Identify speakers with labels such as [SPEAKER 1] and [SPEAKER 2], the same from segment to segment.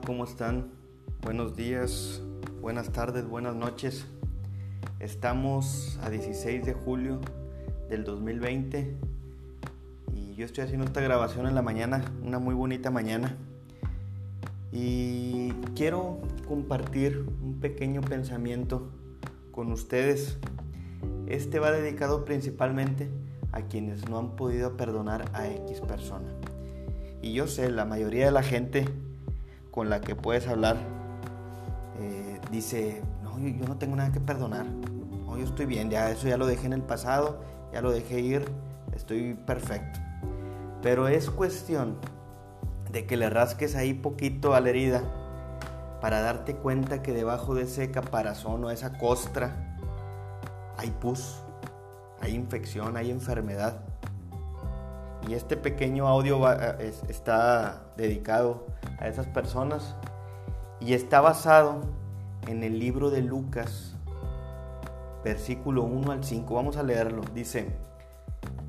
[SPEAKER 1] ¿cómo están? Buenos días, buenas tardes, buenas noches. Estamos a 16 de julio del 2020 y yo estoy haciendo esta grabación en la mañana, una muy bonita mañana. Y quiero compartir un pequeño pensamiento con ustedes. Este va dedicado principalmente a quienes no han podido perdonar a X persona. Y yo sé, la mayoría de la gente con la que puedes hablar eh, dice, no, yo, no tengo nada que perdonar. No, yo estoy bien, ya eso ya lo dejé en el pasado, ya lo dejé ir, estoy perfecto. Pero es cuestión de que le rasques ahí poquito a la herida para darte cuenta que debajo de ese caparazón o esa costra hay pus, hay infección, hay enfermedad. Y este pequeño audio eh, está dedicado a esas personas y está basado en el libro de Lucas, versículo 1 al 5. Vamos a leerlo. Dice,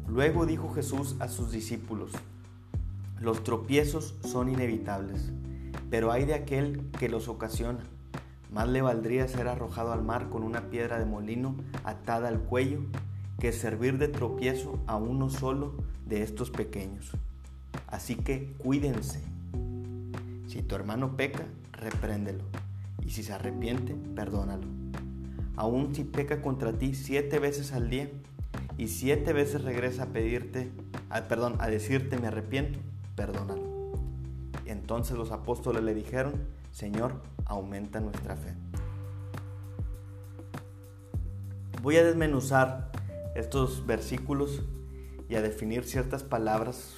[SPEAKER 1] luego dijo Jesús a sus discípulos, los tropiezos son inevitables, pero hay de aquel que los ocasiona. Más le valdría ser arrojado al mar con una piedra de molino atada al cuello que servir de tropiezo a uno solo de estos pequeños. Así que cuídense. Si tu hermano peca, repréndelo. Y si se arrepiente, perdónalo. Aun si peca contra ti siete veces al día y siete veces regresa a pedirte, perdón, a decirte me arrepiento, perdónalo. Y entonces los apóstoles le dijeron, Señor, aumenta nuestra fe. Voy a desmenuzar estos versículos y a definir ciertas palabras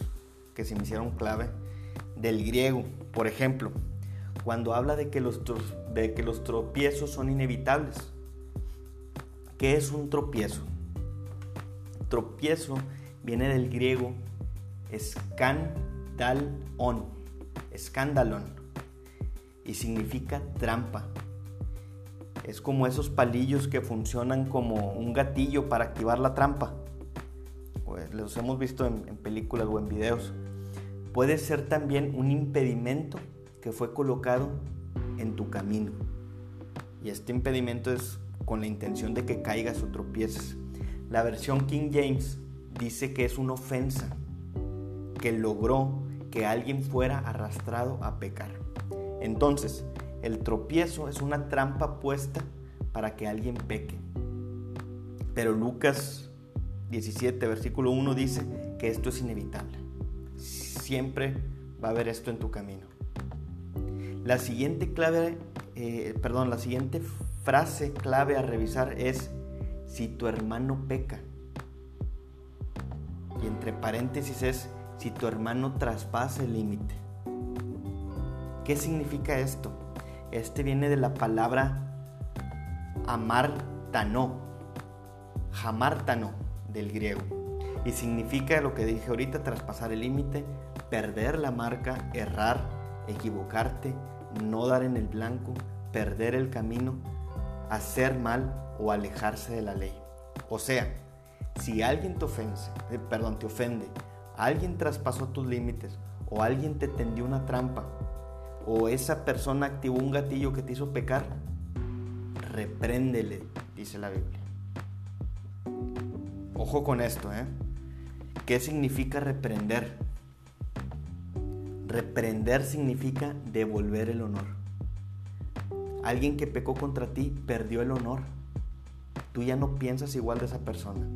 [SPEAKER 1] que se me hicieron clave del griego. Por ejemplo, cuando habla de que los, de que los tropiezos son inevitables. ¿Qué es un tropiezo? Tropiezo viene del griego escandalon, escandalon, y significa trampa, es como esos palillos que funcionan como un gatillo para activar la trampa. Pues, los hemos visto en, en películas o en videos. Puede ser también un impedimento que fue colocado en tu camino. Y este impedimento es con la intención de que caigas o tropieces. La versión King James dice que es una ofensa que logró que alguien fuera arrastrado a pecar. Entonces, el tropiezo es una trampa puesta para que alguien peque. Pero Lucas 17, versículo 1 dice que esto es inevitable. Siempre va a haber esto en tu camino. La siguiente clave, eh, perdón, la siguiente frase clave a revisar es si tu hermano peca. Y entre paréntesis es si tu hermano traspasa el límite. ¿Qué significa esto? Este viene de la palabra amartano, jamartano del griego. Y significa lo que dije ahorita, traspasar el límite, perder la marca, errar, equivocarte, no dar en el blanco, perder el camino, hacer mal o alejarse de la ley. O sea, si alguien te ofende, eh, perdón, te ofende, alguien traspasó tus límites o alguien te tendió una trampa o esa persona activó un gatillo que te hizo pecar, repréndele, dice la Biblia. Ojo con esto, ¿eh? ¿Qué significa reprender? Reprender significa devolver el honor. Alguien que pecó contra ti perdió el honor. Tú ya no piensas igual de esa persona.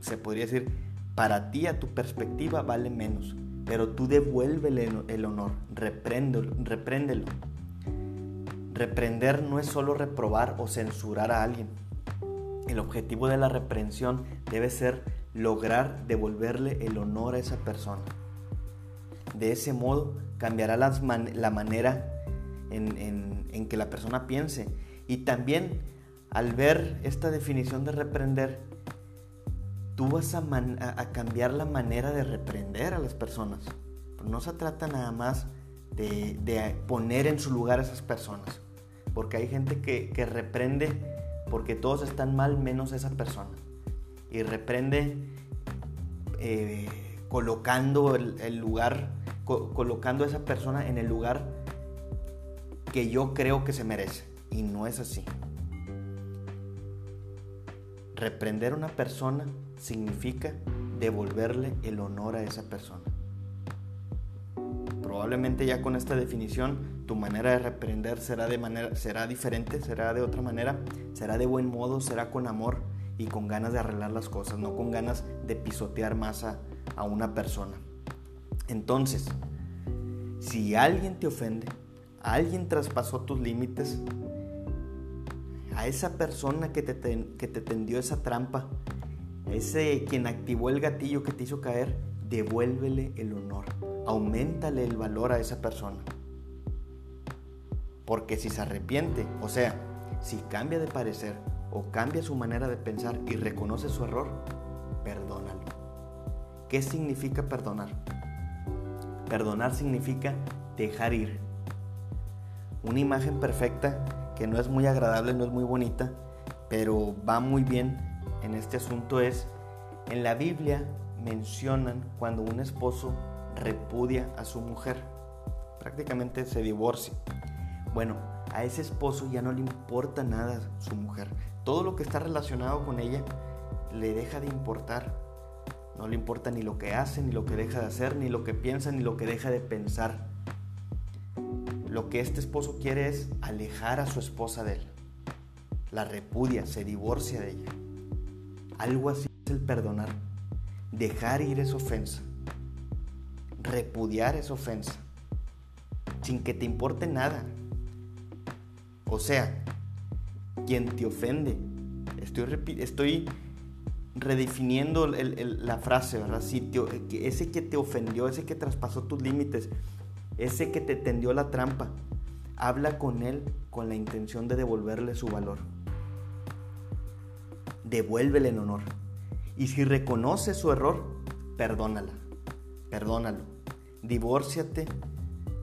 [SPEAKER 1] Se podría decir, para ti, a tu perspectiva, vale menos pero tú devuélvele el honor, repréndelo, repréndelo. Reprender no es solo reprobar o censurar a alguien. El objetivo de la reprensión debe ser lograr devolverle el honor a esa persona. De ese modo cambiará la manera en, en que la persona piense. Y también al ver esta definición de reprender, tú vas a, cambiar la manera de reprender a las personas. no se trata nada más de, poner en su lugar a esas personas. Porque hay gente que, reprende porque todos están mal menos esa persona. Y reprende eh, colocando el, lugar colocando a esa persona en el lugar que yo creo que se merece. Y no es así. Reprender a una persona significa devolverle el honor a esa persona. Probablemente ya con esta definición tu manera de reprender será de manera será diferente, será de otra manera, será de buen modo, será con amor y con ganas de arreglar las cosas, no con ganas de pisotear más a, una persona. Entonces, si alguien te ofende, alguien traspasó tus límites, a esa persona que te, que te tendió esa trampa, ese quien activó el gatillo que te hizo caer, devuélvele el honor, aumentale el valor a esa persona. Porque si se arrepiente, o sea, si cambia de parecer o cambia su manera de pensar y reconoce su error, perdónalo. ¿Qué significa perdonar? Perdonar significa dejar ir. Una imagen perfecta que no es muy agradable, no es muy bonita, pero va muy bien en este asunto es, en la Biblia mencionan cuando un esposo repudia a su mujer, prácticamente se divorcia. Bueno, a ese esposo ya no le importa nada su mujer. Todo lo que está relacionado con ella le deja de importar. No le importa ni lo que hace, ni lo que deja de hacer, ni lo que piensa, ni lo que deja de pensar. Lo que este esposo quiere es alejar a su esposa de él. La repudia, se divorcia de ella. Algo así es el perdonar. Dejar ir esa ofensa. Repudiar esa ofensa. Sin que te importe nada. O sea, quien te ofende. Estoy, redefiniendo la frase, ¿verdad? Ese que te ofendió, ese que traspasó tus límites, ese que te tendió la trampa, habla con él con la intención de devolverle su valor. Devuélvele el honor. Y si reconoce su error, perdónala, perdónalo. Divórciate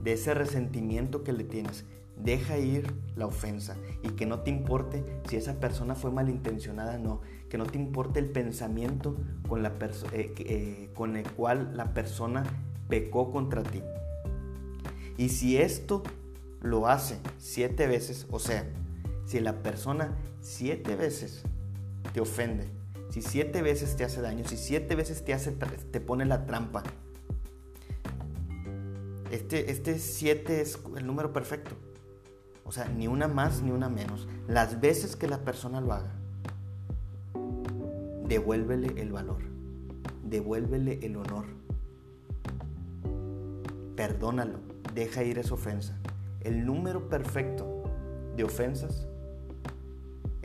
[SPEAKER 1] de ese resentimiento que le tienes. Deja ir la ofensa y que no te importe si esa persona fue malintencionada o no, que no te importe el pensamiento con, la eh, eh, con el cual la persona pecó contra ti. Y si esto lo hace siete veces, o sea, si la persona siete veces te ofende, si siete veces te hace daño, si siete veces te, hace, te pone la trampa, este, este siete es el número perfecto. O sea, ni una más ni una menos. Las veces que la persona lo haga, devuélvele el valor, devuélvele el honor, perdónalo, deja ir esa ofensa. El número perfecto de ofensas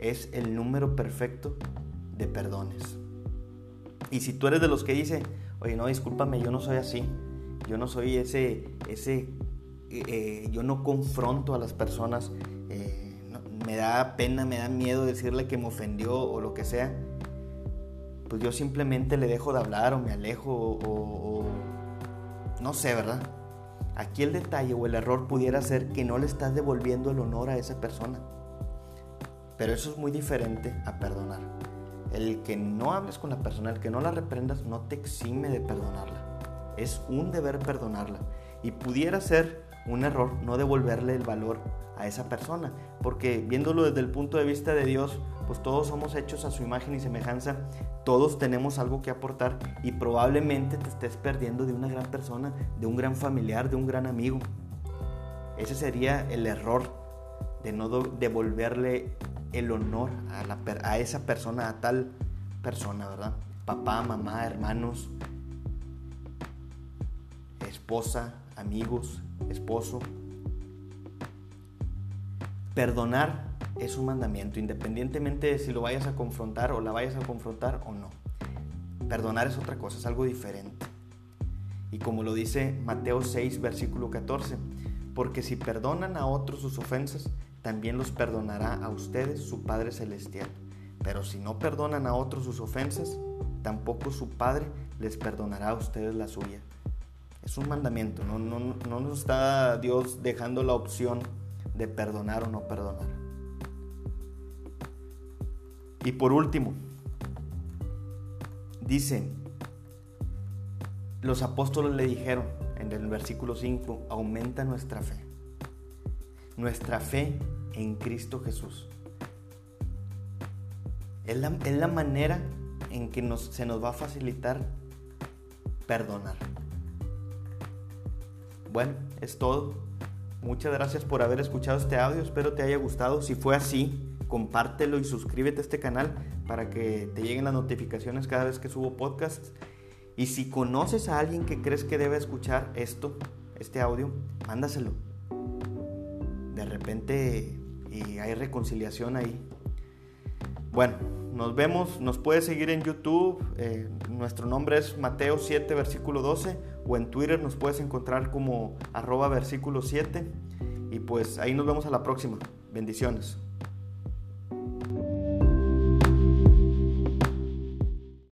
[SPEAKER 1] es el número perfecto de perdones. Y si tú eres de los que dice, oye, no, discúlpame, yo no soy así, yo no soy ese, ese eh, yo no confronto a las personas, eh, me da pena, me da miedo decirle que me ofendió o lo que sea, pues yo simplemente le dejo de hablar o me alejo o, no sé, ¿verdad? Aquí el detalle o el error pudiera ser que no le estás devolviendo el honor a esa persona. Pero eso es muy diferente a perdonar. El que no hables con la persona, el que no la reprendas, no te exime de perdonarla. Es un deber perdonarla. Y pudiera ser un error no devolverle el valor a esa persona, porque viéndolo desde el punto de vista de Dios, pues todos somos hechos a su imagen y semejanza, todos tenemos algo que aportar y probablemente te estés perdiendo de una gran persona, de un gran familiar, de un gran amigo. Ese sería el error de no devolverle el honor a, esa persona, a tal persona, ¿verdad? Papá, mamá, hermanos, esposa, amigos, esposo. Perdonar es un mandamiento, independientemente de si lo vayas a confrontar o la vayas a confrontar o no. Perdonar es otra cosa, es algo diferente. Y como lo dice Mateo 6, versículo 14, porque si perdonan a otros sus ofensas, también los perdonará a ustedes su Padre Celestial. Pero si no perdonan a otros sus ofensas, tampoco su Padre les perdonará a ustedes la suya. Es un mandamiento, no, no, no nos está Dios dejando la opción de perdonar o no perdonar. Y por último, dice, los apóstoles le dijeron en el versículo 5, aumenta nuestra fe. Nuestra fe en Cristo Jesús. Es la, es la manera en que nos, se nos va a facilitar perdonar. Bueno, es todo. Muchas gracias por haber escuchado este audio. Espero te haya gustado. Si fue así, compártelo y suscríbete a este canal para que te lleguen las notificaciones cada vez que subo podcasts. Y si conoces a alguien que crees que debe escuchar esto, este audio, mándaselo. Y hay reconciliación ahí. Bueno, nos vemos, nos puedes seguir en YouTube, eh, nuestro nombre es Mateo 7, versículo 12, o en Twitter nos puedes encontrar como arroba versículo 7. Y pues ahí nos vemos a la próxima. Bendiciones.